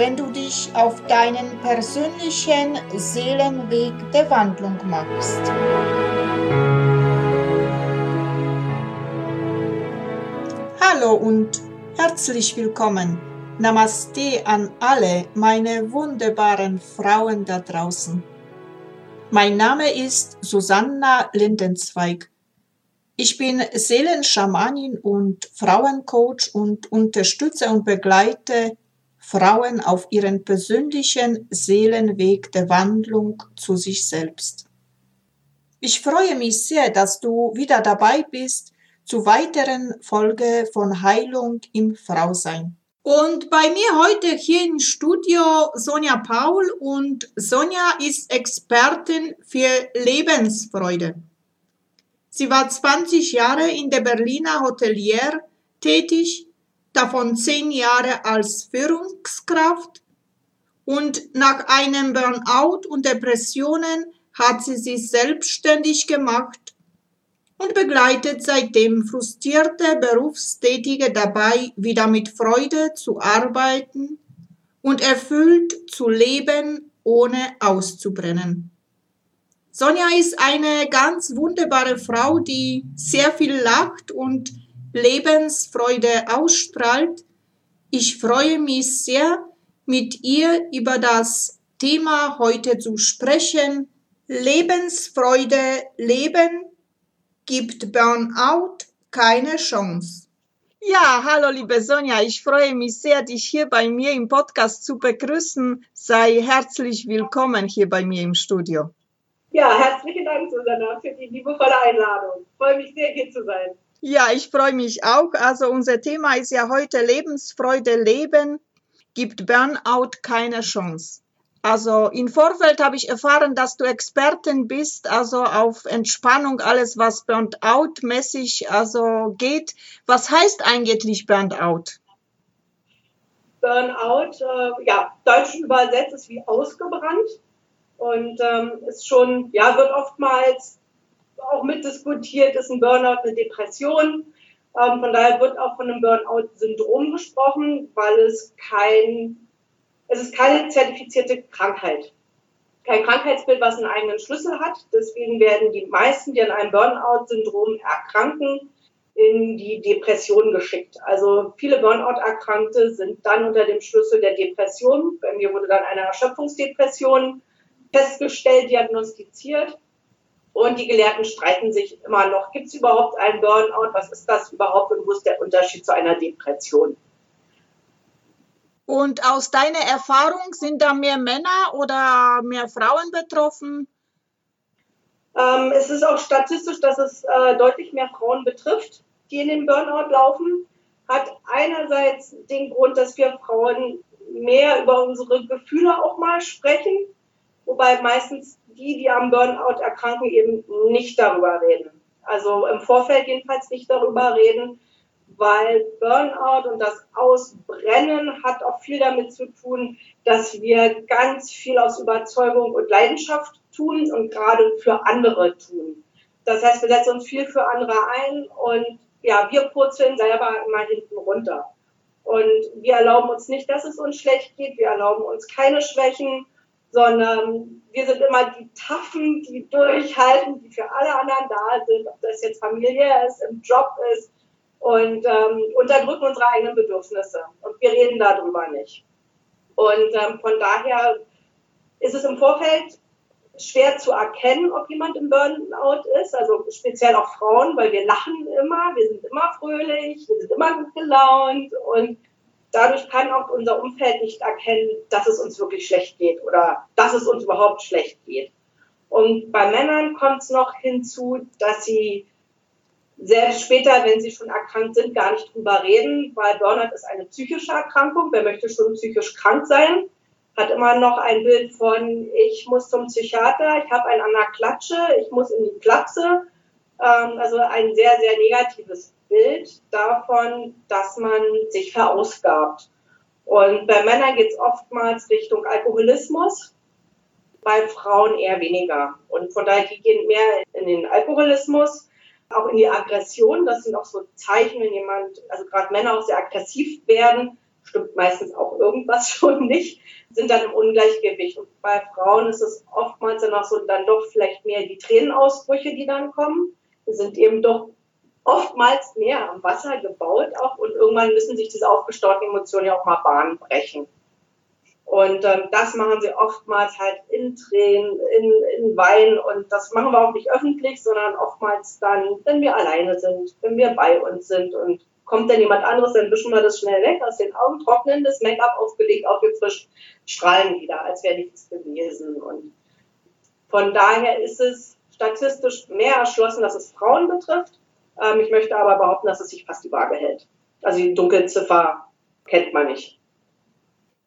wenn du dich auf deinen persönlichen Seelenweg der Wandlung machst. Hallo und herzlich willkommen. Namaste an alle meine wunderbaren Frauen da draußen. Mein Name ist Susanna Lindenzweig. Ich bin Seelenschamanin und Frauencoach und unterstütze und begleite Frauen auf ihren persönlichen Seelenweg der Wandlung zu sich selbst. Ich freue mich sehr, dass du wieder dabei bist zu weiteren Folge von Heilung im Frausein. Und bei mir heute hier im Studio Sonja Paul und Sonja ist Expertin für Lebensfreude. Sie war 20 Jahre in der Berliner Hotelier tätig davon zehn Jahre als Führungskraft und nach einem Burnout und Depressionen hat sie sich selbstständig gemacht und begleitet seitdem frustrierte Berufstätige dabei, wieder mit Freude zu arbeiten und erfüllt zu leben, ohne auszubrennen. Sonja ist eine ganz wunderbare Frau, die sehr viel lacht und Lebensfreude ausstrahlt. Ich freue mich sehr, mit ihr über das Thema heute zu sprechen. Lebensfreude leben gibt Burnout keine Chance. Ja, hallo liebe Sonja, ich freue mich sehr, dich hier bei mir im Podcast zu begrüßen. Sei herzlich willkommen hier bei mir im Studio. Ja, herzlichen Dank, Susanna, für die liebevolle Einladung. Ich freue mich sehr, hier zu sein. Ja, ich freue mich auch. Also unser Thema ist ja heute Lebensfreude leben, gibt Burnout keine Chance. Also im Vorfeld habe ich erfahren, dass du Expertin bist, also auf Entspannung, alles was Burnout-mäßig also geht. Was heißt eigentlich Burnout? Burnout, äh, ja, deutsch übersetzt ist wie ausgebrannt und ähm, ist schon, ja, wird oftmals auch mitdiskutiert, ist ein Burnout eine Depression. Ähm, von daher wird auch von einem Burnout-Syndrom gesprochen, weil es kein, es ist keine zertifizierte Krankheit. Kein Krankheitsbild, was einen eigenen Schlüssel hat. Deswegen werden die meisten, die an einem Burnout-Syndrom erkranken, in die Depression geschickt. Also viele Burnout-Erkrankte sind dann unter dem Schlüssel der Depression. Bei mir wurde dann eine Erschöpfungsdepression festgestellt, diagnostiziert. Und die Gelehrten streiten sich immer noch, gibt es überhaupt einen Burnout? Was ist das überhaupt und wo ist der Unterschied zu einer Depression? Und aus deiner Erfahrung sind da mehr Männer oder mehr Frauen betroffen? Ähm, es ist auch statistisch, dass es äh, deutlich mehr Frauen betrifft, die in den Burnout laufen. Hat einerseits den Grund, dass wir Frauen mehr über unsere Gefühle auch mal sprechen, wobei meistens die, die am Burnout erkranken, eben nicht darüber reden. Also im Vorfeld jedenfalls nicht darüber reden, weil Burnout und das Ausbrennen hat auch viel damit zu tun, dass wir ganz viel aus Überzeugung und Leidenschaft tun und gerade für andere tun. Das heißt, wir setzen uns viel für andere ein und ja, wir purzeln selber immer hinten runter. Und wir erlauben uns nicht, dass es uns schlecht geht. Wir erlauben uns keine Schwächen sondern wir sind immer die Taffen, die durchhalten, die für alle anderen da sind, ob das jetzt familiär ist, im Job ist und ähm, unterdrücken unsere eigenen Bedürfnisse. Und wir reden darüber nicht. Und ähm, von daher ist es im Vorfeld schwer zu erkennen, ob jemand im Burnout ist, also speziell auch Frauen, weil wir lachen immer, wir sind immer fröhlich, wir sind immer gut gelaunt und dadurch kann auch unser Umfeld nicht erkennen, dass es uns wirklich schlecht geht oder dass es uns überhaupt schlecht geht. Und bei Männern kommt es noch hinzu, dass sie selbst später, wenn sie schon erkrankt sind, gar nicht drüber reden, weil Burnout ist eine psychische Erkrankung. Wer möchte schon psychisch krank sein? hat immer noch ein Bild von, ich muss zum Psychiater, ich habe einen an der Klatsche, ich muss in die Klapse. Ähm, also ein sehr, sehr negatives Bild davon, dass man sich verausgabt. Und bei Männern geht es oftmals Richtung Alkoholismus, bei Frauen eher weniger. Und von daher, die gehen mehr in den Alkoholismus, auch in die Aggression. Das sind auch so Zeichen, wenn jemand, also gerade Männer auch sehr aggressiv werden, stimmt meistens auch irgendwas schon nicht, sind dann im Ungleichgewicht. Und bei Frauen ist es oftmals dann auch so, dann doch vielleicht mehr die Tränenausbrüche, die dann kommen. Wir sind eben doch oftmals mehr am Wasser gebaut auch und irgendwann müssen sich diese aufgestauten Emotionen ja auch mal Bahn brechen. Und ähm, das machen sie oftmals halt in Tränen, in, in Wein und das machen wir auch nicht öffentlich, sondern oftmals dann, wenn wir alleine sind, wenn wir bei uns sind und kommt dann jemand anderes, dann wischen wir das schnell weg aus den Augen, trocknen das Make-up aufgelegt, aufgefrischt, strahlen wieder, als wäre nichts gewesen. Und von daher ist es statistisch mehr erschlossen, dass es Frauen betrifft. Ähm, ich möchte aber behaupten, dass es sich fast die Waage hält. Also die Dunkelziffer kennt man nicht.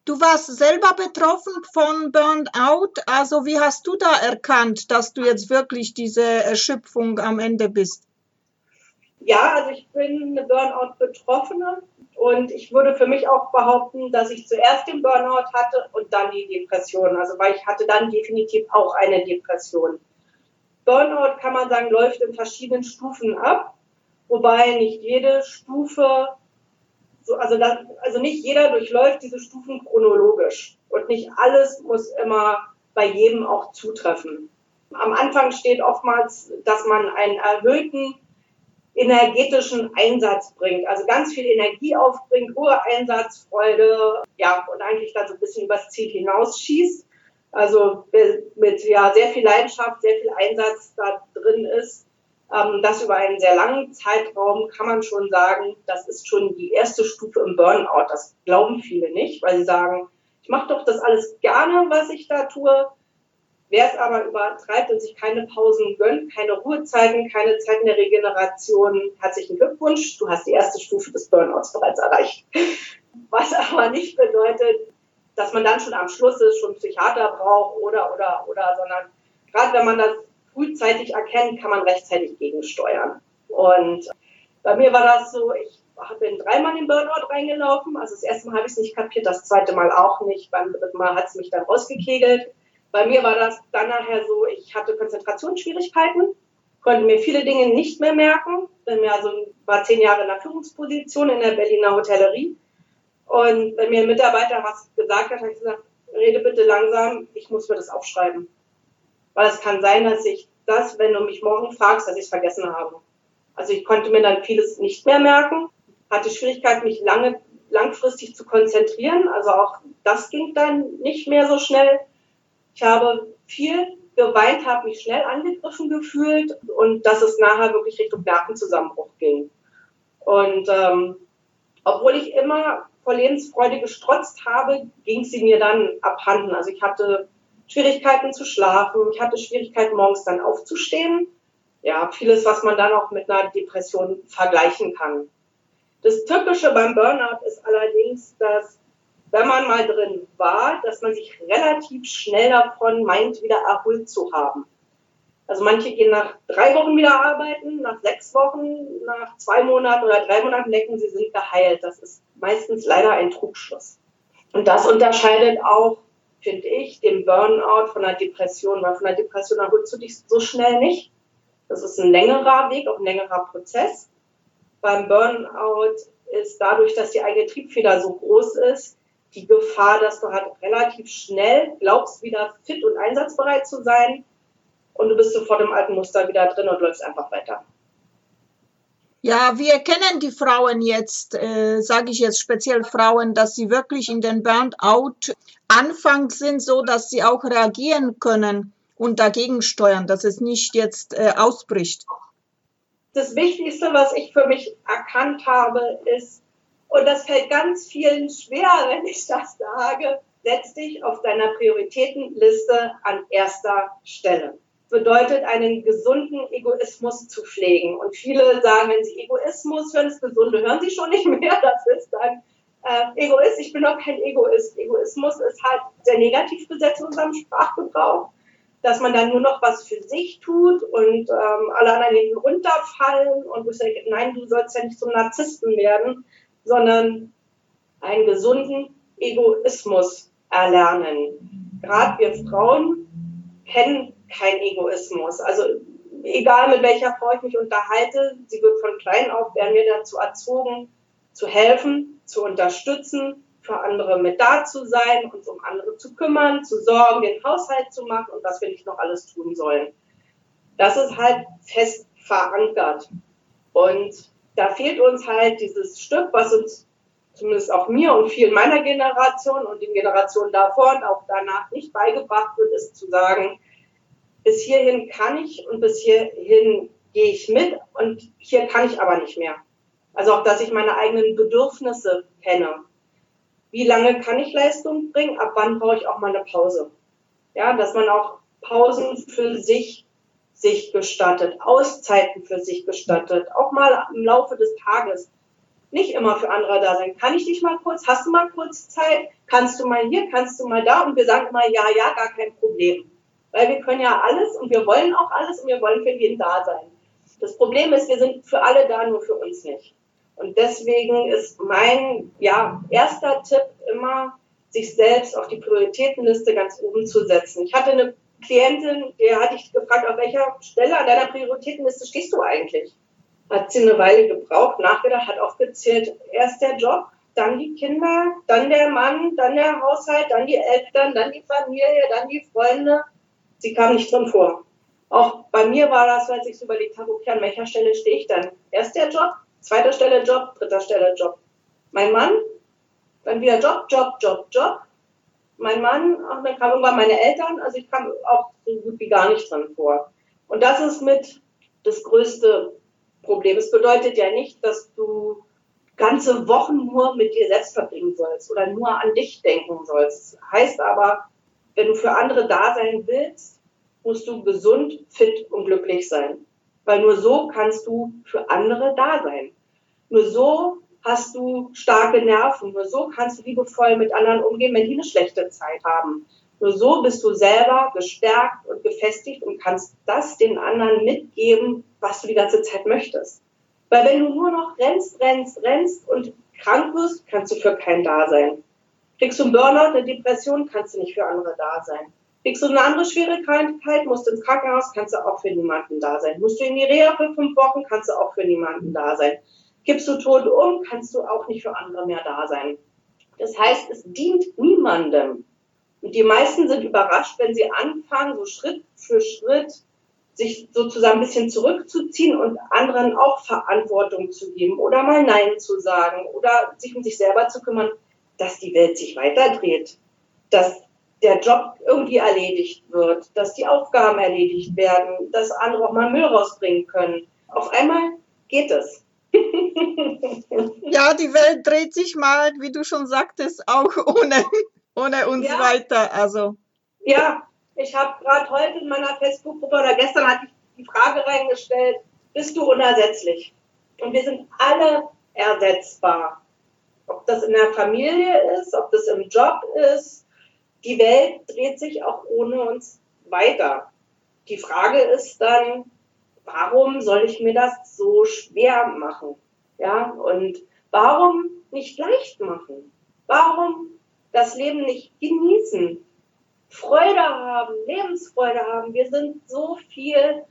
Du warst selber betroffen von Burnout. Also wie hast du da erkannt, dass du jetzt wirklich diese Erschöpfung am Ende bist? Ja, also ich bin eine Burnout-Betroffene und ich würde für mich auch behaupten, dass ich zuerst den Burnout hatte und dann die Depression. Also weil ich hatte dann definitiv auch eine Depression. Burnout kann man sagen, läuft in verschiedenen Stufen ab, wobei nicht jede Stufe, so, also, das, also nicht jeder durchläuft diese Stufen chronologisch und nicht alles muss immer bei jedem auch zutreffen. Am Anfang steht oftmals, dass man einen erhöhten energetischen Einsatz bringt, also ganz viel Energie aufbringt, hohe Einsatzfreude, ja, und eigentlich dann so ein bisschen übers Ziel hinausschießt. Also mit ja, sehr viel Leidenschaft, sehr viel Einsatz da drin ist. Ähm, das über einen sehr langen Zeitraum kann man schon sagen, das ist schon die erste Stufe im Burnout. Das glauben viele nicht, weil sie sagen, ich mache doch das alles gerne, was ich da tue. Wer es aber übertreibt und sich keine Pausen gönnt, keine Ruhezeiten, keine Zeiten der Regeneration, herzlichen Glückwunsch, du hast die erste Stufe des Burnouts bereits erreicht. Was aber nicht bedeutet, dass man dann schon am Schluss ist, schon Psychiater braucht oder, oder, oder, sondern gerade wenn man das frühzeitig erkennt, kann man rechtzeitig gegensteuern. Und bei mir war das so, ich bin dreimal in Burnout reingelaufen. Also das erste Mal habe ich es nicht kapiert, das zweite Mal auch nicht. Beim dritten Mal hat es mich dann rausgekegelt. Bei mir war das dann nachher so, ich hatte Konzentrationsschwierigkeiten, konnte mir viele Dinge nicht mehr merken. Bin mir also, war zehn Jahre in der Führungsposition in der Berliner Hotellerie und wenn mir ein Mitarbeiter was gesagt hat, habe ich gesagt, rede bitte langsam, ich muss mir das aufschreiben. Weil es kann sein, dass ich das, wenn du mich morgen fragst, dass ich es vergessen habe. Also ich konnte mir dann vieles nicht mehr merken, hatte Schwierigkeit, mich lange, langfristig zu konzentrieren. Also auch das ging dann nicht mehr so schnell. Ich habe viel geweint, habe mich schnell angegriffen gefühlt und dass es nachher wirklich Richtung Nervenzusammenbruch ging. Und ähm, obwohl ich immer vor Lebensfreude gestrotzt habe, ging sie mir dann abhanden. Also ich hatte Schwierigkeiten zu schlafen, ich hatte Schwierigkeiten morgens dann aufzustehen. Ja, vieles, was man dann auch mit einer Depression vergleichen kann. Das Typische beim Burnout ist allerdings, dass wenn man mal drin war, dass man sich relativ schnell davon meint, wieder erholt zu haben. Also manche gehen nach drei Wochen wieder arbeiten, nach sechs Wochen, nach zwei Monaten oder drei Monaten denken, sie sind geheilt. Das ist meistens leider ein Trugschluss. Und das unterscheidet auch, finde ich, den Burnout von einer Depression, weil von einer Depression erholst du dich so schnell nicht. Das ist ein längerer Weg, auch ein längerer Prozess. Beim Burnout ist dadurch, dass die eigene Triebfeder so groß ist, die Gefahr, dass du halt relativ schnell glaubst, wieder fit und einsatzbereit zu sein, und du bist sofort im alten Muster wieder drin und läufst einfach weiter. Ja, wir kennen die Frauen jetzt, äh, sage ich jetzt speziell Frauen, dass sie wirklich in den Burnout Anfang sind, so dass sie auch reagieren können und dagegen steuern, dass es nicht jetzt äh, ausbricht. Das Wichtigste, was ich für mich erkannt habe, ist, und das fällt ganz vielen schwer, wenn ich das sage, setz dich auf deiner Prioritätenliste an erster Stelle bedeutet, einen gesunden Egoismus zu pflegen. Und viele sagen, wenn sie Egoismus hören, ist gesunde, hören sie schon nicht mehr. Das ist dann äh, Egoist, ich bin doch kein Egoist. Egoismus ist halt sehr negativ besetzt in unserem Sprachgebrauch, dass man dann nur noch was für sich tut und ähm, alle anderen hinten runterfallen und ich sage, nein, du sollst ja nicht zum Narzissten werden, sondern einen gesunden Egoismus erlernen. Gerade wir Frauen kennen keinen Egoismus. Also egal mit welcher Frau ich mich unterhalte, sie wird von klein auf, werden wir dazu erzogen, zu helfen, zu unterstützen, für andere mit da zu sein, uns um andere zu kümmern, zu sorgen, den Haushalt zu machen und was wir nicht noch alles tun sollen. Das ist halt fest verankert. Und da fehlt uns halt dieses Stück, was uns zumindest auch mir und vielen meiner Generation und den Generationen davor und auch danach nicht beigebracht wird, ist zu sagen, bis hierhin kann ich und bis hierhin gehe ich mit und hier kann ich aber nicht mehr. Also auch, dass ich meine eigenen Bedürfnisse kenne. Wie lange kann ich Leistung bringen? Ab wann brauche ich auch mal eine Pause? Ja, dass man auch Pausen für sich sich gestattet, Auszeiten für sich gestattet, auch mal im Laufe des Tages. Nicht immer für andere da sein. Kann ich dich mal kurz? Hast du mal kurz Zeit? Kannst du mal hier? Kannst du mal da? Und wir sagen immer, ja, ja, gar kein Problem. Weil wir können ja alles und wir wollen auch alles und wir wollen für jeden da sein. Das Problem ist, wir sind für alle da, nur für uns nicht. Und deswegen ist mein ja, erster Tipp immer, sich selbst auf die Prioritätenliste ganz oben zu setzen. Ich hatte eine Klientin, der hatte ich gefragt, auf welcher Stelle an deiner Prioritätenliste stehst du eigentlich? Hat sie eine Weile gebraucht, nachgedacht, hat aufgezählt, erst der Job, dann die Kinder, dann der Mann, dann der Haushalt, dann die Eltern, dann die Familie, dann die Freunde. Sie kam nicht drin vor. Auch bei mir war das, als ich so überlegt habe, okay, an welcher Stelle stehe ich dann? Erst der Job, Zweiter Stelle Job, dritter Stelle Job. Mein Mann, dann wieder Job, Job, Job, Job. Mein Mann, auch dann kamen irgendwann meine Eltern, also ich kam auch so gut wie gar nicht dran vor. Und das ist mit das größte Problem. Es bedeutet ja nicht, dass du ganze Wochen nur mit dir selbst verbringen sollst oder nur an dich denken sollst. Heißt aber, wenn du für andere da sein willst, musst du gesund, fit und glücklich sein. Weil nur so kannst du für andere da sein. Nur so hast du starke Nerven. Nur so kannst du liebevoll mit anderen umgehen, wenn die eine schlechte Zeit haben. Nur so bist du selber gestärkt und gefestigt und kannst das den anderen mitgeben, was du die ganze Zeit möchtest. Weil wenn du nur noch rennst, rennst, rennst und krank wirst, kannst du für keinen da sein. Kriegst du einen Burnout, eine Depression, kannst du nicht für andere da sein. Kriegst du eine andere schwere Krankheit, musst ins Krankenhaus, kannst du auch für niemanden da sein. Musst du in die Reha für fünf Wochen, kannst du auch für niemanden da sein. Gibst du tot um, kannst du auch nicht für andere mehr da sein. Das heißt, es dient niemandem. Und die meisten sind überrascht, wenn sie anfangen, so Schritt für Schritt sich sozusagen ein bisschen zurückzuziehen und anderen auch Verantwortung zu geben oder mal Nein zu sagen oder sich um sich selber zu kümmern, dass die Welt sich weiterdreht, dass der Job irgendwie erledigt wird, dass die Aufgaben erledigt werden, dass andere auch mal Müll rausbringen können. Auf einmal geht es. ja, die Welt dreht sich mal, wie du schon sagtest, auch ohne, ohne uns ja. weiter. Also. Ja, ich habe gerade heute in meiner Facebook-Gruppe oder gestern hatte ich die Frage reingestellt, bist du unersetzlich? Und wir sind alle ersetzbar. Ob das in der Familie ist, ob das im Job ist, die Welt dreht sich auch ohne uns weiter. Die Frage ist dann, warum soll ich mir das so schwer machen? Ja, und warum nicht leicht machen? Warum das Leben nicht genießen? Freude haben, Lebensfreude haben. Wir sind so viel,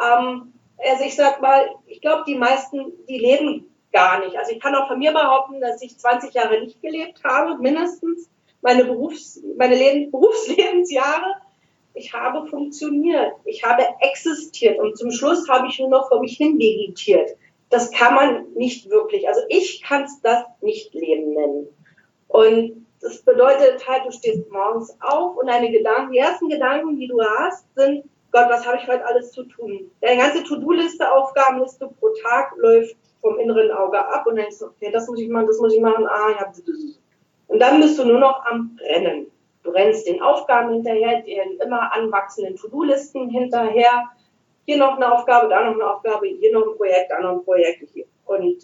ähm, also ich sag mal, ich glaube, die meisten, die leben gar nicht. Also ich kann auch von mir behaupten, dass ich 20 Jahre nicht gelebt habe, mindestens meine, Berufs-, meine Leben, Berufslebensjahre. Ich habe funktioniert, ich habe existiert und zum Schluss habe ich nur noch vor mich hin vegetiert. Das kann man nicht wirklich, also ich kann es das nicht Leben nennen. Und das bedeutet halt, du stehst morgens auf und deine Gedanken, die ersten Gedanken, die du hast, sind, Gott, was habe ich heute alles zu tun? Deine ganze To-Do-Liste, Aufgabenliste pro Tag läuft vom inneren Auge ab und dann denkst du, okay, das muss ich machen, das muss ich machen, ah, ja, und dann bist du nur noch am Rennen. Du rennst den Aufgaben hinterher, den immer anwachsenden To-Do-Listen hinterher. Hier noch eine Aufgabe, da noch eine Aufgabe, hier noch ein Projekt, da noch ein Projekt. Und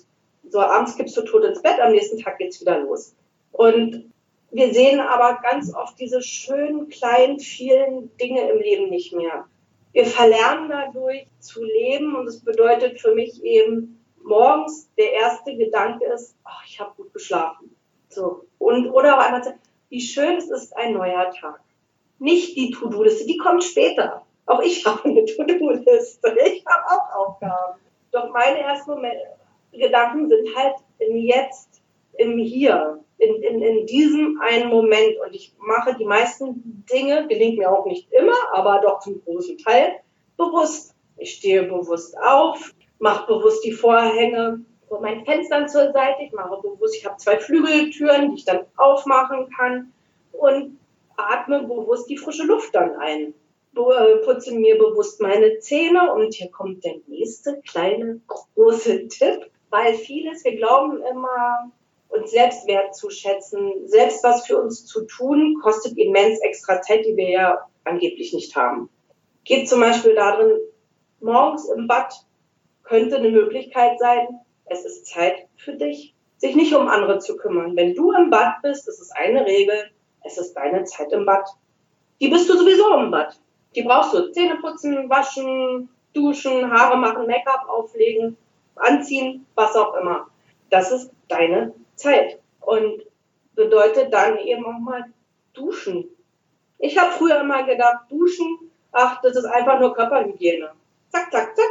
So, abends gibst du tot ins Bett, am nächsten Tag geht's wieder los. Und wir sehen aber ganz oft diese schönen, kleinen, vielen Dinge im Leben nicht mehr. Wir verlernen dadurch zu leben und es bedeutet für mich eben, morgens der erste Gedanke ist, oh, ich habe gut geschlafen. So. Und, oder auch einmal sagen, wie schön es ist, ein neuer Tag. Nicht die To-Do-Liste, die kommt später. Auch ich habe eine To-Do-Liste. Ich habe auch Aufgaben. Doch meine ersten Moment, Gedanken sind halt im Jetzt, im Hier, in, in, in diesem einen Moment. Und ich mache die meisten Dinge, gelingt mir auch nicht immer, aber doch zum großen Teil, bewusst. Ich stehe bewusst auf, mache bewusst die Vorhänge von meinen Fenstern zur Seite. Ich mache bewusst, ich habe zwei Flügeltüren, die ich dann aufmachen kann und atme bewusst die frische Luft dann ein. Äh, putze mir bewusst meine Zähne und hier kommt der nächste kleine große Tipp, weil vieles, wir glauben immer, uns selbst wertzuschätzen, selbst was für uns zu tun, kostet immens extra Zeit, die wir ja angeblich nicht haben. Geht zum Beispiel darin, morgens im Bad könnte eine Möglichkeit sein, es ist Zeit für dich, sich nicht um andere zu kümmern. Wenn du im Bad bist, ist es eine Regel, es ist deine Zeit im Bad. Die bist du sowieso im Bad. Die brauchst du. Zähne putzen, waschen, duschen, Haare machen, Make-up auflegen, anziehen, was auch immer. Das ist deine Zeit. Und bedeutet dann eben auch mal duschen. Ich habe früher immer gedacht, duschen, ach, das ist einfach nur Körperhygiene. Zack, zack, zack,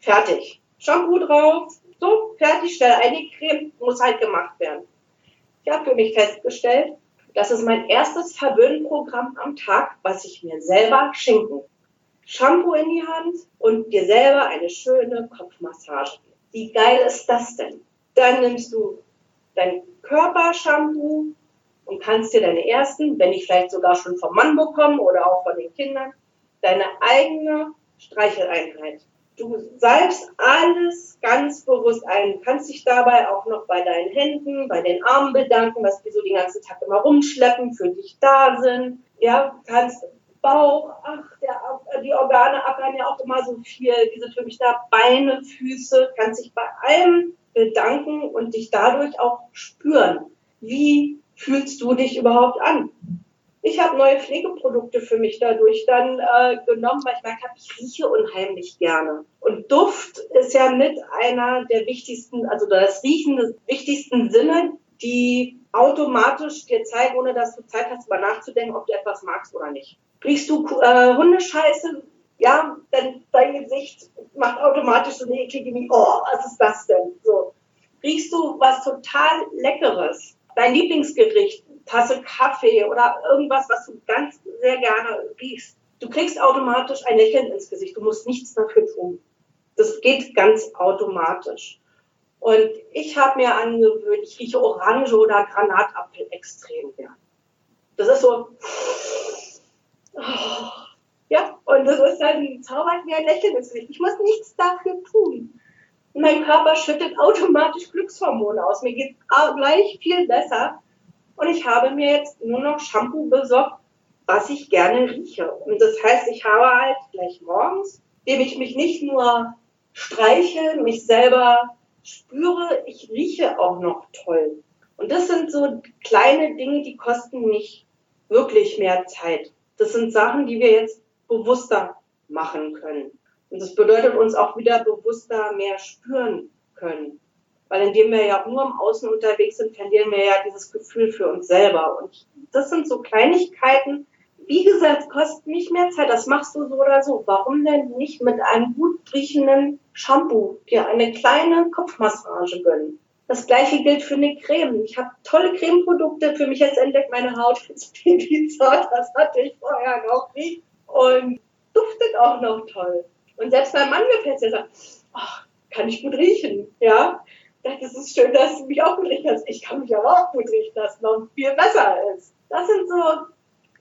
fertig. Shampoo drauf, so, fertig, schnell eingecremt, muss halt gemacht werden. Ich habe für mich festgestellt, das ist mein erstes Verwöhnprogramm am Tag, was ich mir selber schenken. Shampoo in die Hand und dir selber eine schöne Kopfmassage. Wie geil ist das denn? Dann nimmst du dein Körpershampoo und kannst dir deine ersten, wenn nicht vielleicht sogar schon vom Mann bekommen oder auch von den Kindern, deine eigene Streicheleinheit. Du salbst alles ganz bewusst ein. Kannst dich dabei auch noch bei deinen Händen, bei den Armen bedanken, was wir so den ganzen Tag immer rumschleppen, für dich da sind. Ja, kannst Bauch, ach, der, die Organe ackern ja auch immer so viel. Die sind für mich da Beine, Füße, kannst dich bei allem bedanken und dich dadurch auch spüren. Wie fühlst du dich überhaupt an? Ich habe neue Pflegeprodukte für mich dadurch dann äh, genommen, weil ich merke, ich rieche unheimlich gerne. Und Duft ist ja mit einer der wichtigsten, also das Riechen des wichtigsten Sinne, die automatisch dir zeigen, ohne dass du Zeit hast, über nachzudenken, ob du etwas magst oder nicht. Riechst du äh, Hundescheiße, ja, dann dein Gesicht macht automatisch so eine eklige wie, oh, was ist das denn? So. Riechst du was total Leckeres? Dein Lieblingsgericht, Tasse Kaffee oder irgendwas, was du ganz sehr gerne riechst. Du kriegst automatisch ein Lächeln ins Gesicht. Du musst nichts dafür tun. Das geht ganz automatisch. Und ich habe mir angewöhnt, ich rieche Orange oder Granatapfel extrem gern. Das ist so, oh, ja, und das ist dann zaubert mir ein Lächeln ins Gesicht. Ich muss nichts dafür tun. mein Körper schüttet automatisch Glückshormone aus. Mir geht gleich viel besser, und ich habe mir jetzt nur noch Shampoo besorgt, was ich gerne rieche. Und das heißt, ich habe halt gleich morgens, indem ich mich nicht nur streiche, mich selber spüre, ich rieche auch noch toll. Und das sind so kleine Dinge, die kosten nicht wirklich mehr Zeit. Das sind Sachen, die wir jetzt bewusster machen können. Und das bedeutet uns auch wieder bewusster mehr spüren können. Weil indem wir ja nur im Außen unterwegs sind, verlieren wir ja dieses Gefühl für uns selber. Und das sind so Kleinigkeiten, wie gesagt, kosten nicht mehr Zeit. Das machst du so oder so. Warum denn nicht mit einem gut riechenden Shampoo dir eine kleine Kopfmassage gönnen? Das gleiche gilt für eine Creme. Ich habe tolle Cremeprodukte für mich jetzt entdeckt. Meine Haut ist babyzart. Das hatte ich vorher noch nicht. Und duftet auch noch toll. Und selbst mein Mann gefällt es ja, ach, kann ich gut riechen. Ja, das ist schön, dass du mich auch gut riechen kannst. Ich kann mich aber dass es noch viel besser ist. Das sind so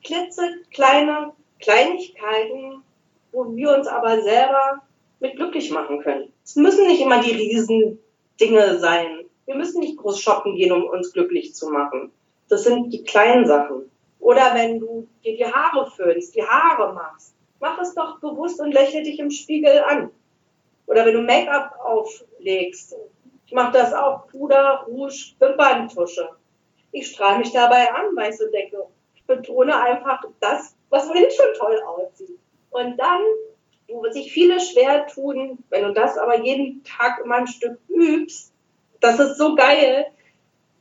klitzekleine Kleinigkeiten, wo wir uns aber selber mit glücklich machen können. Es müssen nicht immer die riesen Dinge sein. Wir müssen nicht groß shoppen gehen, um uns glücklich zu machen. Das sind die kleinen Sachen. Oder wenn du dir die Haare föhnst, die Haare machst, mach es doch bewusst und lächle dich im Spiegel an. Oder wenn du Make-up auflegst, mache das auch Puder, Rouge, Wimperntusche. Ich strahle mich dabei an, weil ich so denke, ich betone einfach das, was vorhin schon toll aussieht. Und dann, wo sich viele schwer tun, wenn du das aber jeden Tag immer ein Stück übst, das ist so geil.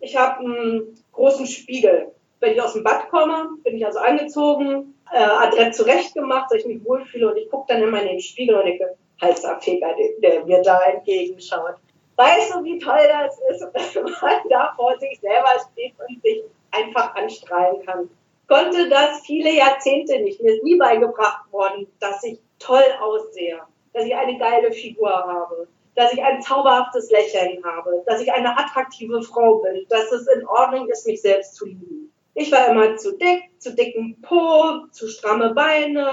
Ich habe einen großen Spiegel. Wenn ich aus dem Bad komme, bin ich also angezogen, äh, adrett zurechtgemacht, dass ich mich wohlfühle und ich gucke dann immer in den Spiegel und denke, Halsabfeger, der mir da entgegenschaut. Weißt du, wie toll das ist, wenn man da vor sich selber steht und sich einfach anstrahlen kann? Konnte das viele Jahrzehnte nicht. Mir ist nie beigebracht worden, dass ich toll aussehe, dass ich eine geile Figur habe, dass ich ein zauberhaftes Lächeln habe, dass ich eine attraktive Frau bin, dass es in Ordnung ist, mich selbst zu lieben. Ich war immer zu dick, zu dicken Po, zu stramme Beine,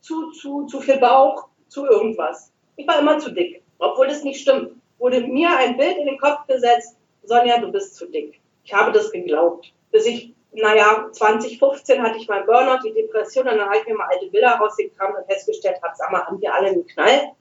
zu, zu, zu viel Bauch, zu irgendwas. Ich war immer zu dick, obwohl das nicht stimmt. Wurde mir ein Bild in den Kopf gesetzt, Sonja, du bist zu dick. Ich habe das geglaubt. Bis ich, naja, 2015 hatte ich mein Burnout, die Depression, und dann habe ich mir mal alte Bilder rausgekramt und festgestellt habe, sag mal, haben wir alle einen Knall?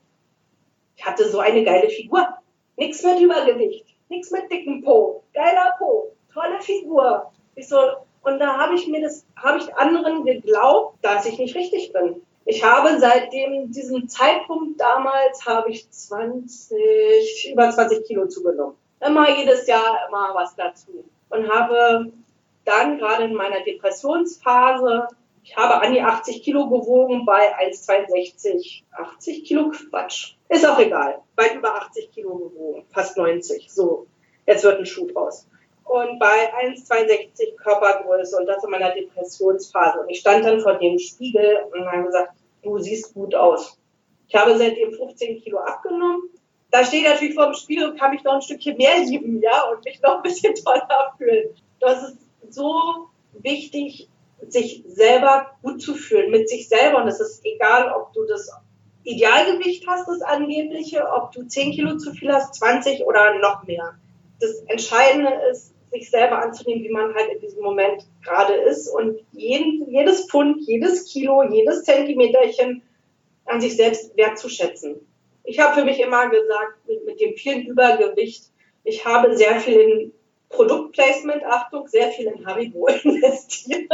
Ich hatte so eine geile Figur. Nichts mit Übergewicht, nichts mit dicken Po, geiler Po, tolle Figur. Ich so, und da habe ich mir das, habe ich anderen geglaubt, dass ich nicht richtig bin. Ich habe seitdem diesem Zeitpunkt damals habe ich 20, über 20 Kilo zugenommen. Immer jedes Jahr immer was dazu. Und habe dann gerade in meiner Depressionsphase, ich habe an die 80 Kilo gewogen bei 1,62. 80 Kilo Quatsch. Ist auch egal. Weit über 80 Kilo gewogen. Fast 90. So. Jetzt wird ein Schuh draus und bei 1,62 Körpergröße und das in meiner Depressionsphase. Und ich stand dann vor dem Spiegel und habe gesagt, du siehst gut aus. Ich habe seitdem 15 Kilo abgenommen. Da stehe ich natürlich vor dem Spiegel und kann mich noch ein Stückchen mehr lieben, ja, und mich noch ein bisschen toller fühlen. Das ist so wichtig, sich selber gut zu fühlen, mit sich selber. Und es ist egal, ob du das Idealgewicht hast, das angebliche, ob du 10 Kilo zu viel hast, 20 oder noch mehr. Das Entscheidende ist, sich selber anzunehmen, wie man halt in diesem Moment gerade ist und jeden, jedes Pfund, jedes Kilo, jedes Zentimeterchen an sich selbst wertzuschätzen. Ich habe für mich immer gesagt, mit, mit dem vielen Übergewicht, ich habe sehr viel in Produktplacement, Achtung, sehr viel in Haribo investiert.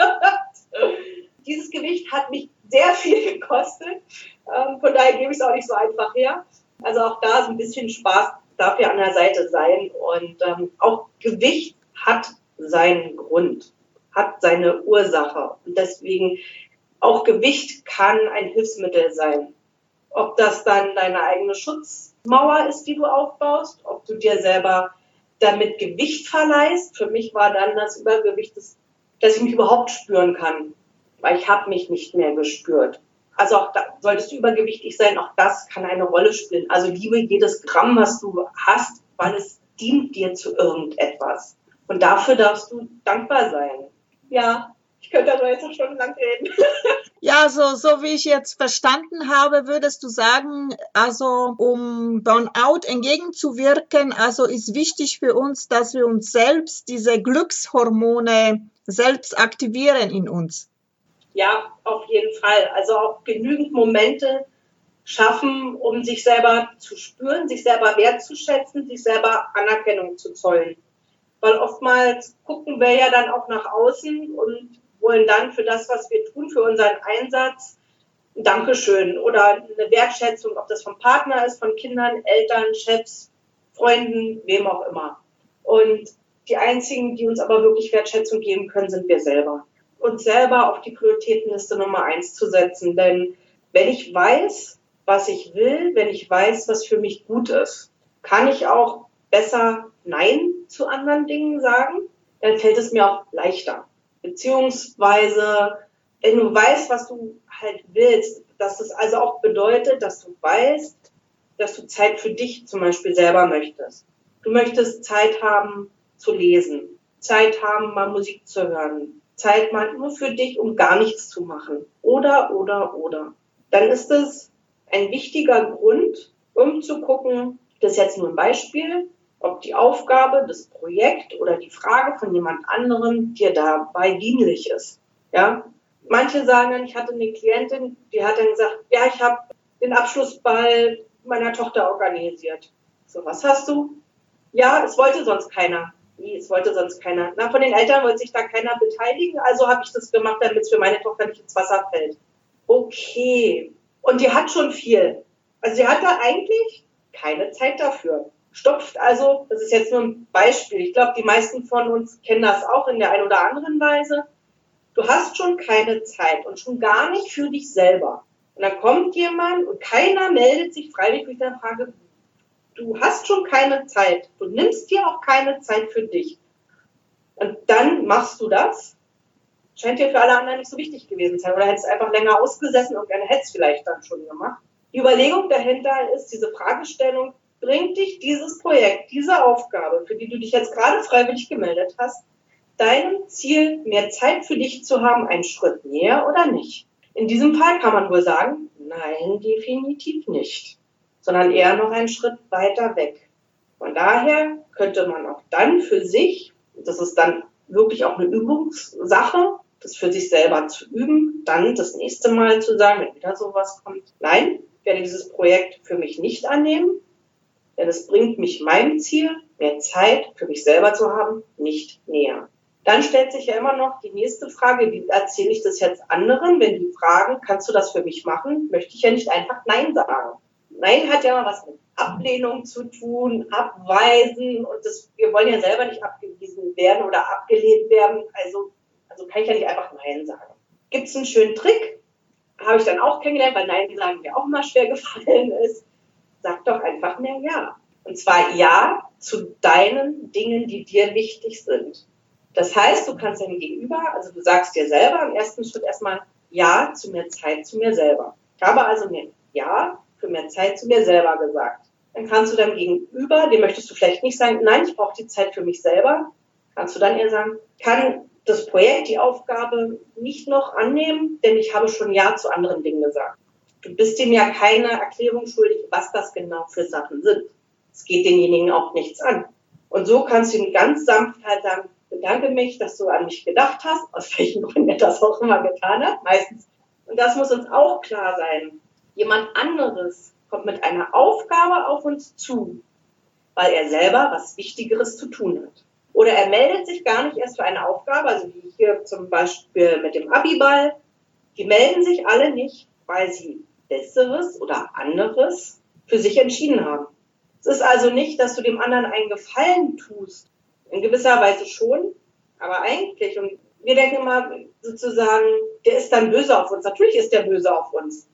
Dieses Gewicht hat mich sehr viel gekostet. Ähm, von daher gebe ich es auch nicht so einfach her. Also auch da so ein bisschen Spaß darf ja an der Seite sein. Und ähm, auch Gewicht hat seinen Grund, hat seine Ursache. Und deswegen auch Gewicht kann ein Hilfsmittel sein. Ob das dann deine eigene Schutzmauer ist, die du aufbaust, ob du dir selber damit Gewicht verleihst. Für mich war dann das Übergewicht, das, dass ich mich überhaupt spüren kann, weil ich habe mich nicht mehr gespürt. Also auch da solltest du übergewichtig sein, auch das kann eine Rolle spielen. Also liebe jedes Gramm, was du hast, weil es dient dir zu irgendetwas. Und dafür darfst du dankbar sein. Ja, ich könnte da jetzt noch stundenlang reden. Ja, so, so wie ich jetzt verstanden habe, würdest du sagen, also um Burnout entgegenzuwirken, also ist wichtig für uns, dass wir uns selbst diese Glückshormone selbst aktivieren in uns. Ja, auf jeden Fall. Also auch genügend Momente schaffen, um sich selber zu spüren, sich selber wertzuschätzen, sich selber Anerkennung zu zollen. Weil oftmals gucken wir ja dann auch nach außen und wollen dann für das, was wir tun, für unseren Einsatz, ein Dankeschön oder eine Wertschätzung, ob das vom Partner ist, von Kindern, Eltern, Chefs, Freunden, wem auch immer. Und die einzigen, die uns aber wirklich Wertschätzung geben können, sind wir selber. Uns selber auf die Prioritätenliste Nummer eins zu setzen. Denn wenn ich weiß, was ich will, wenn ich weiß, was für mich gut ist, kann ich auch besser Nein zu anderen Dingen sagen, dann fällt es mir auch leichter. Beziehungsweise, wenn du weißt, was du halt willst, dass das also auch bedeutet, dass du weißt, dass du Zeit für dich zum Beispiel selber möchtest. Du möchtest Zeit haben zu lesen, Zeit haben, mal Musik zu hören, Zeit mal nur für dich, um gar nichts zu machen. Oder, oder, oder. Dann ist es ein wichtiger Grund, um zu gucken, das ist jetzt nur ein Beispiel, ob die Aufgabe, das Projekt oder die Frage von jemand anderem dir dabei dienlich ist. Ja, manche sagen dann, ich hatte eine Klientin, die hat dann gesagt, ja, ich habe den Abschlussball meiner Tochter organisiert. So, was hast du? Ja, es wollte sonst keiner. Nee, es wollte sonst keiner. Na, von den Eltern wollte sich da keiner beteiligen, also habe ich das gemacht, damit es für meine Tochter nicht ins Wasser fällt. Okay. Und die hat schon viel. Also sie hatte eigentlich keine Zeit dafür. Stopft also, das ist jetzt nur ein Beispiel. Ich glaube, die meisten von uns kennen das auch in der einen oder anderen Weise. Du hast schon keine Zeit und schon gar nicht für dich selber. Und dann kommt jemand und keiner meldet sich freiwillig mit der Frage, du hast schon keine Zeit. Du nimmst dir auch keine Zeit für dich. Und dann machst du das. Scheint dir für alle anderen nicht so wichtig gewesen zu sein. Oder hättest einfach länger ausgesessen und gerne hättest vielleicht dann schon gemacht. Die Überlegung dahinter ist diese Fragestellung, bringt dich dieses Projekt, diese Aufgabe, für die du dich jetzt gerade freiwillig gemeldet hast, deinem Ziel, mehr Zeit für dich zu haben, einen Schritt näher oder nicht? In diesem Fall kann man wohl sagen, nein, definitiv nicht, sondern eher noch einen Schritt weiter weg. Von daher könnte man auch dann für sich, das ist dann wirklich auch eine Übungssache, das für sich selber zu üben, dann das nächste Mal zu sagen, wenn wieder sowas kommt, nein, werde dieses Projekt für mich nicht annehmen, denn es bringt mich meinem Ziel, mehr Zeit für mich selber zu haben, nicht näher. Dann stellt sich ja immer noch die nächste Frage, wie erzähle ich das jetzt anderen, wenn die fragen, kannst du das für mich machen, möchte ich ja nicht einfach Nein sagen. Nein hat ja mal was mit Ablehnung zu tun, abweisen und das, wir wollen ja selber nicht abgewiesen werden oder abgelehnt werden, also, also kann ich ja nicht einfach Nein sagen. Gibt es einen schönen Trick? Habe ich dann auch kennengelernt, weil Nein sagen mir auch mal schwer gefallen ist. Sag doch einfach mehr Ja. Und zwar Ja zu deinen Dingen, die dir wichtig sind. Das heißt, du kannst deinem Gegenüber, also du sagst dir selber im ersten Schritt erstmal Ja zu mehr Zeit zu mir selber. Ich habe also mir Ja für mehr Zeit zu mir selber gesagt. Dann kannst du deinem Gegenüber, dem möchtest du vielleicht nicht sagen, nein, ich brauche die Zeit für mich selber, kannst du dann eher sagen, kann das Projekt, die Aufgabe nicht noch annehmen, denn ich habe schon Ja zu anderen Dingen gesagt. Du bist dem ja keine Erklärung schuldig, was das genau für Sachen sind. Es geht denjenigen auch nichts an. Und so kannst du ihm ganz sanft halt sagen, bedanke mich, dass du an mich gedacht hast, aus welchen Gründen er das auch immer getan hat, meistens. Und das muss uns auch klar sein. Jemand anderes kommt mit einer Aufgabe auf uns zu, weil er selber was Wichtigeres zu tun hat. Oder er meldet sich gar nicht erst für eine Aufgabe, also wie hier zum Beispiel mit dem Abiball. Die melden sich alle nicht, weil sie Besseres oder anderes für sich entschieden haben. Es ist also nicht, dass du dem anderen einen Gefallen tust, in gewisser Weise schon, aber eigentlich, und wir denken immer sozusagen, der ist dann böse auf uns. Natürlich ist der böse auf uns.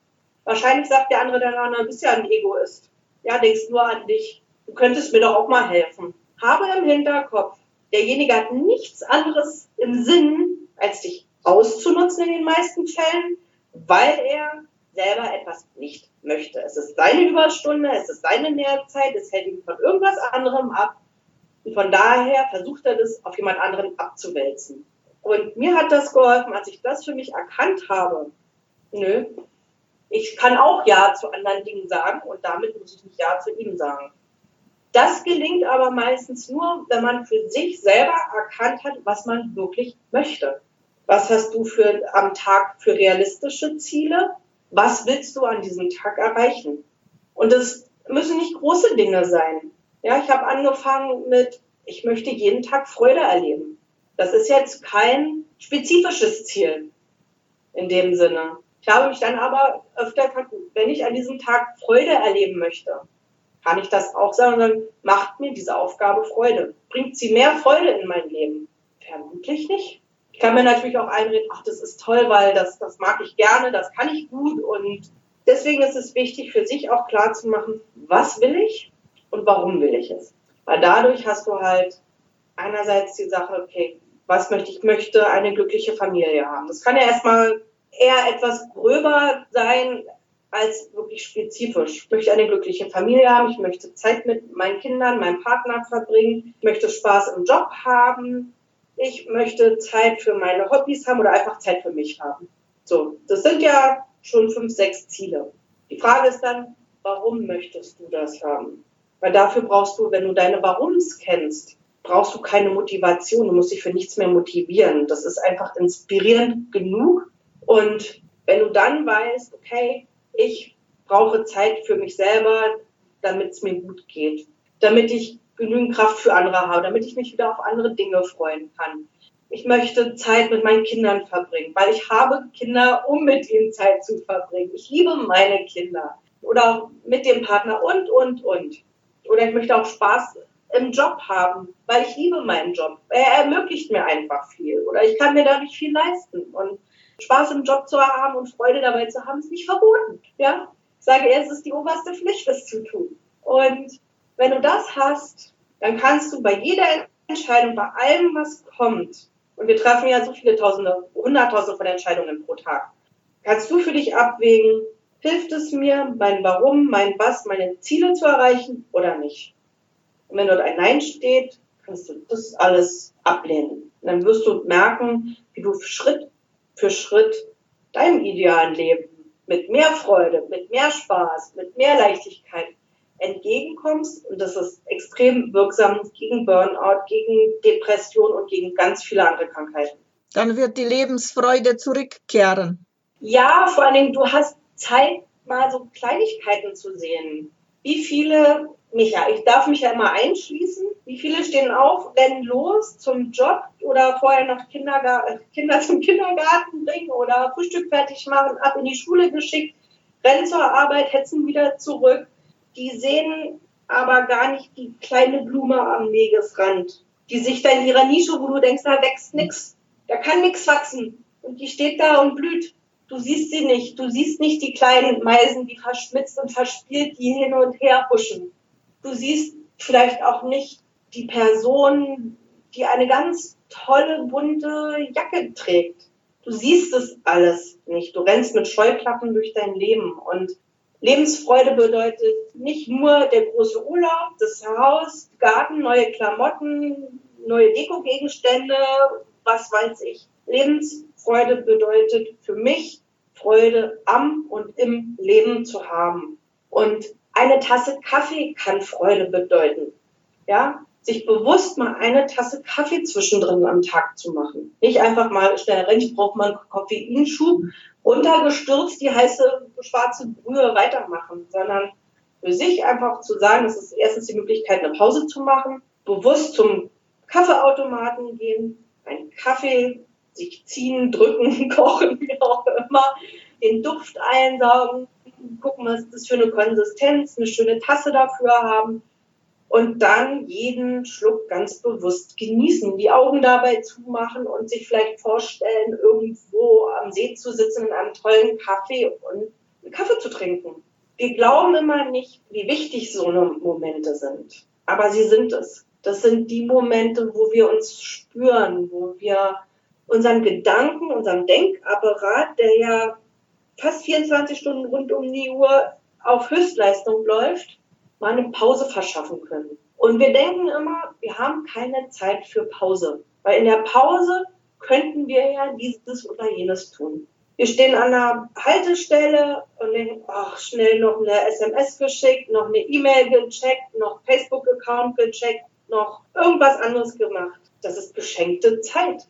Wahrscheinlich sagt der andere dann, du bist ja ein Egoist. Ja, denkst nur an dich. Du könntest mir doch auch mal helfen. Habe im Hinterkopf, derjenige hat nichts anderes im Sinn, als dich auszunutzen in den meisten Fällen, weil er selber etwas nicht möchte. Es ist seine Überstunde, es ist seine Nährzeit, es hält ihn von irgendwas anderem ab. Und von daher versucht er das auf jemand anderen abzuwälzen. Und mir hat das geholfen, als ich das für mich erkannt habe. Nö, ich kann auch Ja zu anderen Dingen sagen und damit muss ich nicht Ja zu ihm sagen. Das gelingt aber meistens nur, wenn man für sich selber erkannt hat, was man wirklich möchte. Was hast du für, am Tag für realistische Ziele? Was willst du an diesem Tag erreichen? Und es müssen nicht große Dinge sein. Ja, ich habe angefangen mit, ich möchte jeden Tag Freude erleben. Das ist jetzt kein spezifisches Ziel in dem Sinne. Ich habe mich dann aber öfter wenn ich an diesem Tag Freude erleben möchte, kann ich das auch sagen, dann macht mir diese Aufgabe Freude. Bringt sie mehr Freude in mein Leben? Vermutlich nicht. Ich kann mir natürlich auch einreden, ach, das ist toll, weil das, das mag ich gerne, das kann ich gut und deswegen ist es wichtig für sich auch klar zu machen, was will ich und warum will ich es. Weil dadurch hast du halt einerseits die Sache, okay, was möchte ich? Ich möchte eine glückliche Familie haben. Das kann ja erstmal eher etwas gröber sein als wirklich spezifisch. Ich möchte eine glückliche Familie haben, ich möchte Zeit mit meinen Kindern, meinem Partner verbringen, ich möchte Spaß im Job haben, ich möchte Zeit für meine Hobbys haben oder einfach Zeit für mich haben. So, das sind ja schon fünf, sechs Ziele. Die Frage ist dann, warum möchtest du das haben? Weil dafür brauchst du, wenn du deine Warums kennst, brauchst du keine Motivation. Du musst dich für nichts mehr motivieren. Das ist einfach inspirierend genug. Und wenn du dann weißt, okay, ich brauche Zeit für mich selber, damit es mir gut geht, damit ich genügend Kraft für andere habe, damit ich mich wieder auf andere Dinge freuen kann. Ich möchte Zeit mit meinen Kindern verbringen, weil ich habe Kinder, um mit ihnen Zeit zu verbringen. Ich liebe meine Kinder oder mit dem Partner und, und, und. Oder ich möchte auch Spaß im Job haben, weil ich liebe meinen Job. Er ermöglicht mir einfach viel oder ich kann mir dadurch viel leisten. Und Spaß im Job zu haben und Freude dabei zu haben, ist nicht verboten. Ja? Ich sage, es ist die oberste Pflicht, das zu tun. Und wenn du das hast, dann kannst du bei jeder Entscheidung, bei allem, was kommt, und wir treffen ja so viele Tausende, Hunderttausende von Entscheidungen pro Tag, kannst du für dich abwägen, hilft es mir, mein Warum, mein Was, meine Ziele zu erreichen oder nicht? Und wenn dort ein Nein steht, kannst du das alles ablehnen. Und dann wirst du merken, wie du Schritt für Schritt deinem idealen Leben mit mehr Freude, mit mehr Spaß, mit mehr Leichtigkeit entgegenkommst. Und das ist extrem wirksam gegen Burnout, gegen Depression und gegen ganz viele andere Krankheiten. Dann wird die Lebensfreude zurückkehren. Ja, vor allen Dingen, du hast Zeit, mal so Kleinigkeiten zu sehen. Wie viele Micha, ich darf mich ja immer einschließen. Wie viele stehen auf, rennen los zum Job oder vorher noch Kindergar Kinder zum Kindergarten bringen oder Frühstück fertig machen, ab in die Schule geschickt, rennen zur Arbeit, hetzen wieder zurück. Die sehen aber gar nicht die kleine Blume am Wegesrand, die sich da in ihrer Nische, wo du denkst, da wächst nichts, da kann nichts wachsen. Und die steht da und blüht. Du siehst sie nicht. Du siehst nicht die kleinen Meisen, die verschmitzt und verspielt, die hin und her huschen du siehst vielleicht auch nicht die Person, die eine ganz tolle, bunte Jacke trägt. Du siehst es alles nicht. Du rennst mit Scheuklappen durch dein Leben. Und Lebensfreude bedeutet nicht nur der große Urlaub, das Haus, Garten, neue Klamotten, neue Dekogegenstände, was weiß ich. Lebensfreude bedeutet für mich Freude am und im Leben zu haben. Und eine Tasse Kaffee kann Freude bedeuten. Ja, sich bewusst mal eine Tasse Kaffee zwischendrin am Tag zu machen. Nicht einfach mal schnell rennen, ich brauche mal einen Koffeinschub, runtergestürzt die heiße schwarze Brühe weitermachen, sondern für sich einfach zu sagen, es ist erstens die Möglichkeit, eine Pause zu machen, bewusst zum Kaffeeautomaten gehen, einen Kaffee sich ziehen, drücken, kochen, wie auch immer, den Duft einsaugen, gucken, was ist das für eine Konsistenz, eine schöne Tasse dafür haben und dann jeden Schluck ganz bewusst genießen, die Augen dabei zumachen und sich vielleicht vorstellen, irgendwo am See zu sitzen in einem tollen Kaffee und einen Kaffee zu trinken. Wir glauben immer nicht, wie wichtig so eine Momente sind, aber sie sind es. Das sind die Momente, wo wir uns spüren, wo wir unseren Gedanken, unserem Denkapparat, der ja fast 24 Stunden rund um die Uhr auf Höchstleistung läuft, mal eine Pause verschaffen können. Und wir denken immer, wir haben keine Zeit für Pause, weil in der Pause könnten wir ja dieses oder jenes tun. Wir stehen an einer Haltestelle und denken, ach, schnell noch eine SMS geschickt, noch eine E-Mail gecheckt, noch Facebook-Account gecheckt, noch irgendwas anderes gemacht. Das ist geschenkte Zeit.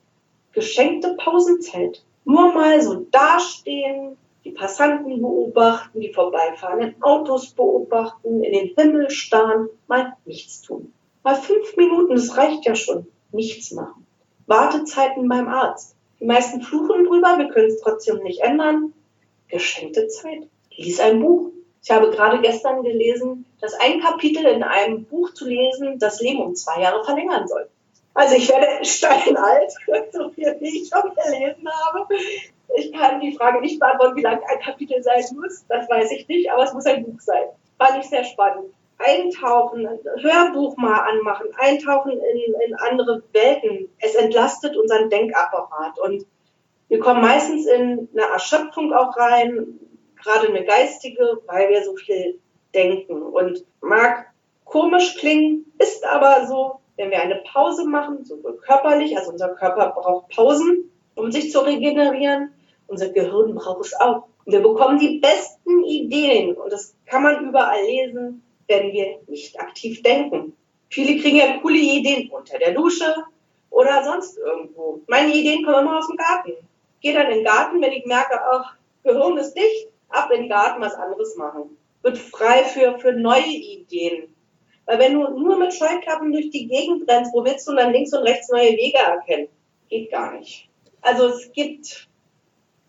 Geschenkte Pausenzeit. Nur mal so dastehen, die Passanten beobachten, die vorbeifahrenden Autos beobachten, in den Himmel starren, mal nichts tun. Mal fünf Minuten, das reicht ja schon. Nichts machen. Wartezeiten beim Arzt. Die meisten fluchen drüber, wir können es trotzdem nicht ändern. Geschenkte Zeit. Lies ein Buch. Ich habe gerade gestern gelesen, dass ein Kapitel in einem Buch zu lesen das Leben um zwei Jahre verlängern soll. Also ich werde steinalt, so viel wie ich schon gelesen habe. Ich kann die Frage nicht beantworten, wie lang ein Kapitel sein muss. Das weiß ich nicht, aber es muss ein Buch sein. Fand ich sehr spannend. Eintauchen, Hörbuch mal anmachen, eintauchen in, in andere Welten. Es entlastet unseren Denkapparat. Und wir kommen meistens in eine Erschöpfung auch rein, gerade eine geistige, weil wir so viel denken. Und mag komisch klingen, ist aber so, wenn wir eine Pause machen, sowohl körperlich, also unser Körper braucht Pausen, um sich zu regenerieren, unser Gehirn braucht es auch. Wir bekommen die besten Ideen und das kann man überall lesen, wenn wir nicht aktiv denken. Viele kriegen ja coole Ideen unter der Dusche oder sonst irgendwo. Meine Ideen kommen immer aus dem Garten. Ich gehe dann in den Garten, wenn ich merke, ach, Gehirn ist dicht, ab in den Garten was anderes machen. Wird frei für, für neue Ideen. Weil wenn du nur mit Scheuklappen durch die Gegend rennst, wo willst du dann links und rechts neue Wege erkennen? Geht gar nicht. Also es gibt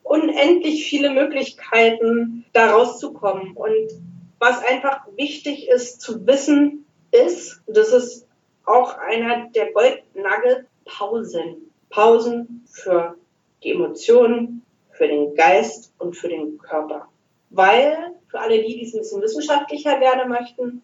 unendlich viele Möglichkeiten, da rauszukommen. Und was einfach wichtig ist zu wissen, ist, das ist auch einer der Goldnugget, Pausen. Pausen für die Emotionen, für den Geist und für den Körper. Weil, für alle die, die es ein bisschen wissenschaftlicher werden möchten,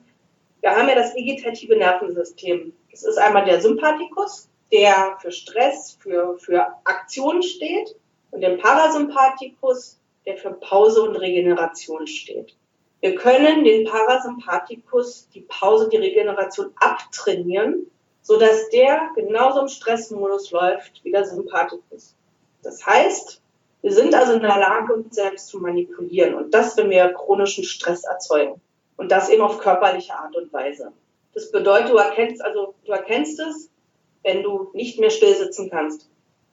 wir haben ja das vegetative Nervensystem. Das ist einmal der Sympathikus, der für Stress, für, für Aktion steht, und den Parasympathikus, der für Pause und Regeneration steht. Wir können den Parasympathikus, die Pause, die Regeneration abtrainieren, sodass der genauso im Stressmodus läuft wie der Sympathikus. Das heißt, wir sind also in der Lage, uns selbst zu manipulieren und das, wenn wir chronischen Stress erzeugen. Und das eben auf körperliche Art und Weise. Das bedeutet, du erkennst, also, du erkennst es, wenn du nicht mehr still sitzen kannst.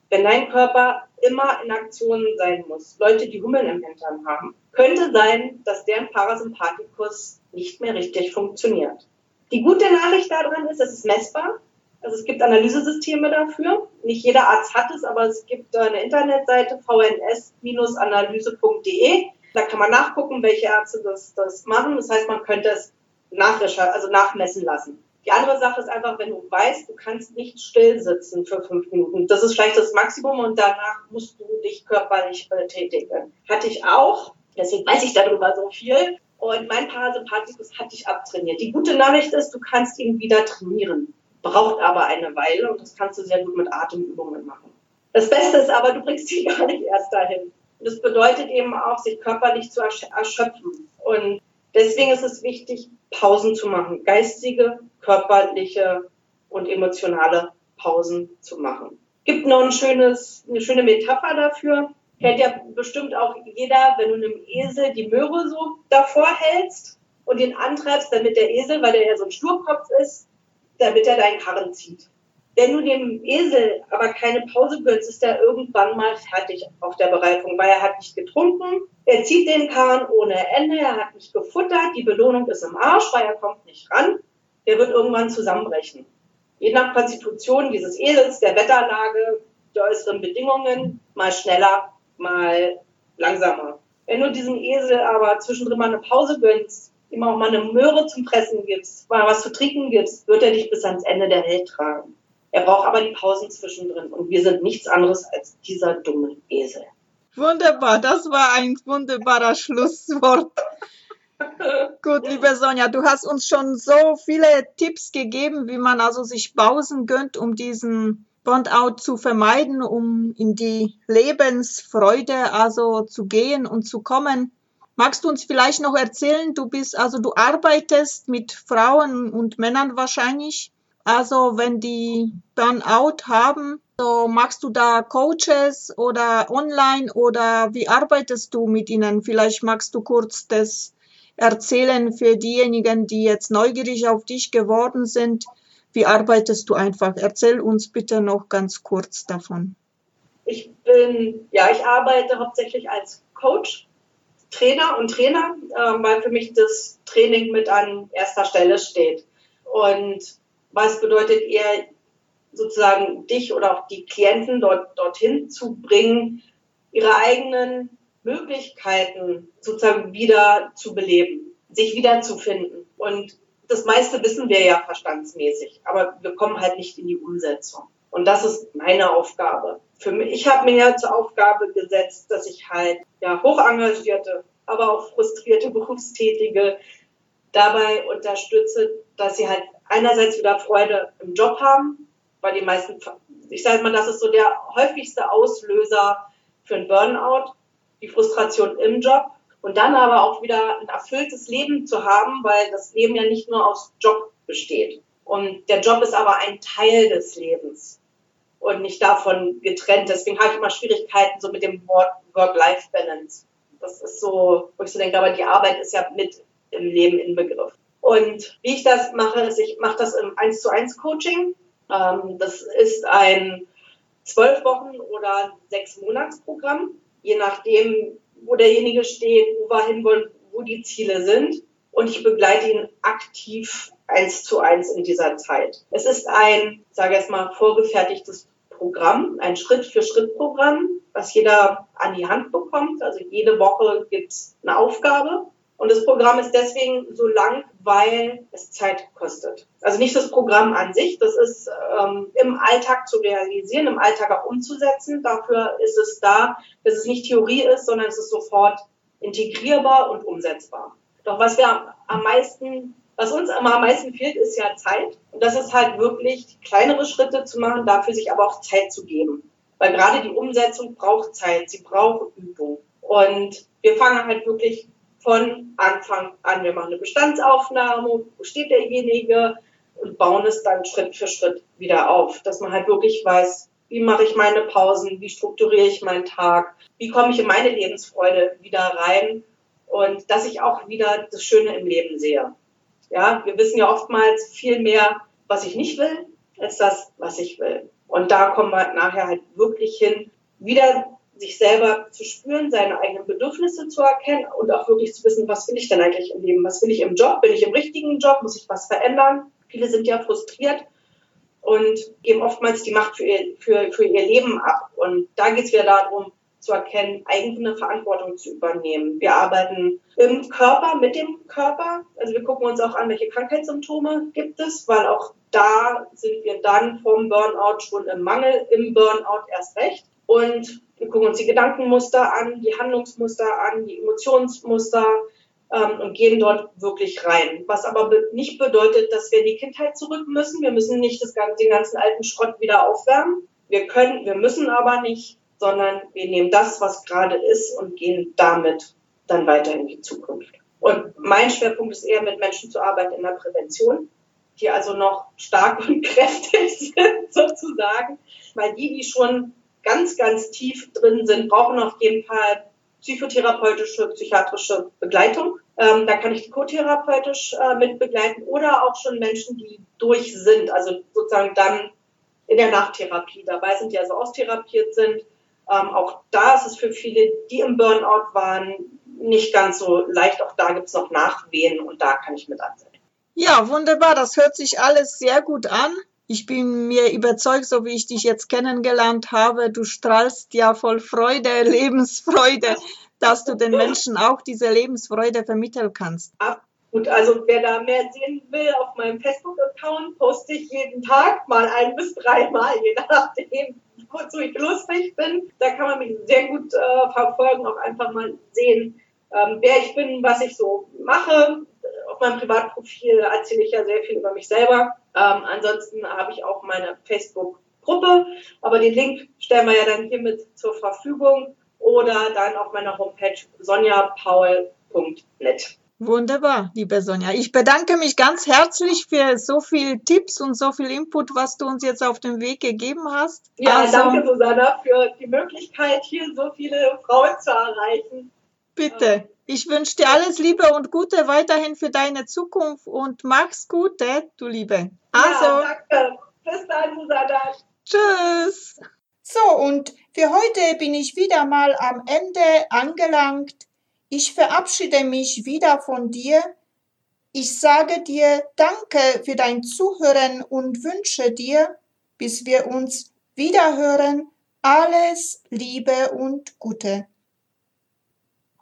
Wenn dein Körper immer in Aktion sein muss. Leute, die Hummeln im Hintern haben. Könnte sein, dass deren Parasympathikus nicht mehr richtig funktioniert. Die gute Nachricht daran ist, es ist messbar. Also es gibt Analysesysteme dafür. Nicht jeder Arzt hat es, aber es gibt eine Internetseite vns-analyse.de. Da kann man nachgucken, welche Ärzte das, das machen. Das heißt, man könnte es also nachmessen lassen. Die andere Sache ist einfach, wenn du weißt, du kannst nicht still sitzen für fünf Minuten. Das ist vielleicht das Maximum und danach musst du dich körperlich betätigen. Hatte ich auch, deswegen weiß ich darüber so viel. Und mein Parasympathikus hatte ich abtrainiert. Die gute Nachricht ist, du kannst ihn wieder trainieren. Braucht aber eine Weile und das kannst du sehr gut mit Atemübungen machen. Das Beste ist aber, du bringst ihn gar nicht erst dahin. Und das bedeutet eben auch, sich körperlich zu erschöpfen. Und deswegen ist es wichtig, Pausen zu machen. Geistige, körperliche und emotionale Pausen zu machen. Gibt noch ein schönes, eine schöne Metapher dafür. Kennt ja bestimmt auch jeder, wenn du einem Esel die Möhre so davor hältst und ihn antreibst, damit der Esel, weil der ja so ein Sturkopf ist, damit er deinen Karren zieht. Wenn du dem Esel aber keine Pause gönnst, ist er irgendwann mal fertig auf der Bereifung, weil er hat nicht getrunken, er zieht den Karren ohne Ende, er hat nicht gefuttert, die Belohnung ist im Arsch, weil er kommt nicht ran der wird irgendwann zusammenbrechen. Je nach Konstitution dieses Esels, der Wetterlage, der äußeren Bedingungen, mal schneller, mal langsamer. Wenn du diesem Esel aber zwischendrin mal eine Pause gönnst, ihm auch mal eine Möhre zum Fressen gibst, mal was zu trinken gibst, wird er dich bis ans Ende der Welt tragen. Er braucht aber die Pausen zwischendrin und wir sind nichts anderes als dieser dumme Esel. Wunderbar, das war ein wunderbarer Schlusswort. Gut, liebe Sonja, du hast uns schon so viele Tipps gegeben, wie man also sich Pausen gönnt, um diesen Burnout zu vermeiden, um in die Lebensfreude also zu gehen und zu kommen. Magst du uns vielleicht noch erzählen, du bist also du arbeitest mit Frauen und Männern wahrscheinlich. Also wenn die Burnout haben, so machst du da Coaches oder online oder wie arbeitest du mit ihnen? Vielleicht magst du kurz das erzählen für diejenigen, die jetzt neugierig auf dich geworden sind? Wie arbeitest du einfach? Erzähl uns bitte noch ganz kurz davon. Ich bin, ja, ich arbeite hauptsächlich als Coach, Trainer und Trainer, äh, weil für mich das Training mit an erster Stelle steht. Und was bedeutet eher sozusagen dich oder auch die Klienten dort, dorthin zu bringen, ihre eigenen Möglichkeiten sozusagen wieder zu beleben, sich wiederzufinden. Und das meiste wissen wir ja verstandsmäßig, aber wir kommen halt nicht in die Umsetzung. Und das ist meine Aufgabe. Für mich, ich habe mir ja zur Aufgabe gesetzt, dass ich halt ja hoch aber auch frustrierte Berufstätige dabei unterstütze, dass sie halt einerseits wieder Freude im Job haben, weil die meisten, ich sage mal, das ist so der häufigste Auslöser für ein Burnout, die Frustration im Job und dann aber auch wieder ein erfülltes Leben zu haben, weil das Leben ja nicht nur aus Job besteht. Und der Job ist aber ein Teil des Lebens und nicht davon getrennt. Deswegen habe ich immer Schwierigkeiten so mit dem Wort Work-Life-Balance. Das ist so, wo ich so denke, aber die Arbeit ist ja mit im Leben inbegriffen. Und wie ich das mache, ist, ich mache das im 1 zu 1 Coaching. Ähm, das ist ein zwölf Wochen oder sechs Monatsprogramm je nachdem, wo derjenige steht, wo wir hinwollen, wo die Ziele sind. und ich begleite ihn aktiv eins zu eins in dieser Zeit. Es ist ein, sage ich jetzt mal, vorgefertigtes Programm, ein Schritt-für-Schritt-Programm, was jeder an die Hand bekommt. Also jede Woche gibt es eine Aufgabe. Und das Programm ist deswegen so lang, weil es Zeit kostet. Also nicht das Programm an sich, das ist ähm, im Alltag zu realisieren, im Alltag auch umzusetzen. Dafür ist es da, dass es nicht Theorie ist, sondern es ist sofort integrierbar und umsetzbar. Doch was wir am meisten was uns am meisten fehlt, ist ja Zeit. Und das ist halt wirklich kleinere Schritte zu machen, dafür sich aber auch Zeit zu geben. Weil gerade die Umsetzung braucht Zeit, sie braucht Übung. Und wir fangen halt wirklich von Anfang an. Wir machen eine Bestandsaufnahme, wo steht derjenige und bauen es dann Schritt für Schritt wieder auf, dass man halt wirklich weiß, wie mache ich meine Pausen, wie strukturiere ich meinen Tag, wie komme ich in meine Lebensfreude wieder rein und dass ich auch wieder das Schöne im Leben sehe. Ja, wir wissen ja oftmals viel mehr, was ich nicht will, als das, was ich will. Und da kommen wir nachher halt wirklich hin, wieder sich selber zu spüren, seine eigenen Bedürfnisse zu erkennen und auch wirklich zu wissen, was will ich denn eigentlich im Leben? Was will ich im Job? Bin ich im richtigen Job? Muss ich was verändern? Viele sind ja frustriert und geben oftmals die Macht für ihr, für, für ihr Leben ab. Und da geht es wieder darum, zu erkennen, eigene Verantwortung zu übernehmen. Wir arbeiten im Körper, mit dem Körper. Also wir gucken uns auch an, welche Krankheitssymptome gibt es, weil auch da sind wir dann vom Burnout schon im Mangel, im Burnout erst recht. Und wir gucken uns die Gedankenmuster an, die Handlungsmuster an, die Emotionsmuster ähm, und gehen dort wirklich rein. Was aber nicht bedeutet, dass wir in die Kindheit zurück müssen. Wir müssen nicht das, den ganzen alten Schrott wieder aufwärmen. Wir können, wir müssen aber nicht sondern wir nehmen das, was gerade ist und gehen damit dann weiter in die Zukunft. Und mein Schwerpunkt ist eher mit Menschen zu arbeiten in der Prävention, die also noch stark und kräftig sind sozusagen, weil die, die schon ganz, ganz tief drin sind, brauchen auf jeden Fall psychotherapeutische, psychiatrische Begleitung. Ähm, da kann ich co-therapeutisch äh, mit begleiten oder auch schon Menschen, die durch sind, also sozusagen dann in der Nachtherapie dabei sind, die also austherapiert sind ähm, auch da ist es für viele, die im Burnout waren, nicht ganz so leicht. Auch da gibt es noch Nachwehen und da kann ich mit ansetzen. Ja, wunderbar. Das hört sich alles sehr gut an. Ich bin mir überzeugt, so wie ich dich jetzt kennengelernt habe, du strahlst ja voll Freude, Lebensfreude, dass du den Menschen auch diese Lebensfreude vermitteln kannst. Gut, also wer da mehr sehen will, auf meinem Facebook-Account poste ich jeden Tag mal ein bis dreimal, je nachdem, wozu ich lustig bin. Da kann man mich sehr gut äh, verfolgen, auch einfach mal sehen, ähm, wer ich bin, was ich so mache. Auf meinem Privatprofil erzähle ich ja sehr viel über mich selber. Ähm, ansonsten habe ich auch meine Facebook-Gruppe, aber den Link stellen wir ja dann hiermit zur Verfügung oder dann auf meiner Homepage sonjapaul.net. Wunderbar, liebe Sonja. Ich bedanke mich ganz herzlich für so viel Tipps und so viel Input, was du uns jetzt auf dem Weg gegeben hast. Ja, also, danke Susanna für die Möglichkeit, hier so viele Frauen zu erreichen. Bitte. Ich wünsche dir alles Liebe und Gute weiterhin für deine Zukunft und mach's gut, du Liebe. Also. Ja, danke. Bis dann, Susanna. Tschüss. So, und für heute bin ich wieder mal am Ende angelangt. Ich verabschiede mich wieder von dir. Ich sage dir Danke für dein Zuhören und wünsche dir, bis wir uns wiederhören, alles Liebe und Gute.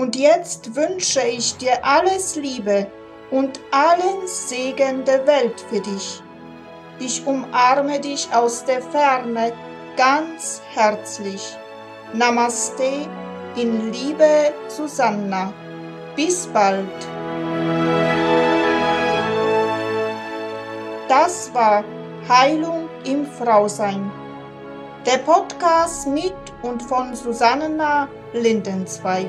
Und jetzt wünsche ich dir alles Liebe und allen Segen der Welt für dich. Ich umarme dich aus der Ferne ganz herzlich. Namaste in Liebe Susanna. Bis bald. Das war Heilung im Frausein. Der Podcast mit und von Susanna Lindenzweig.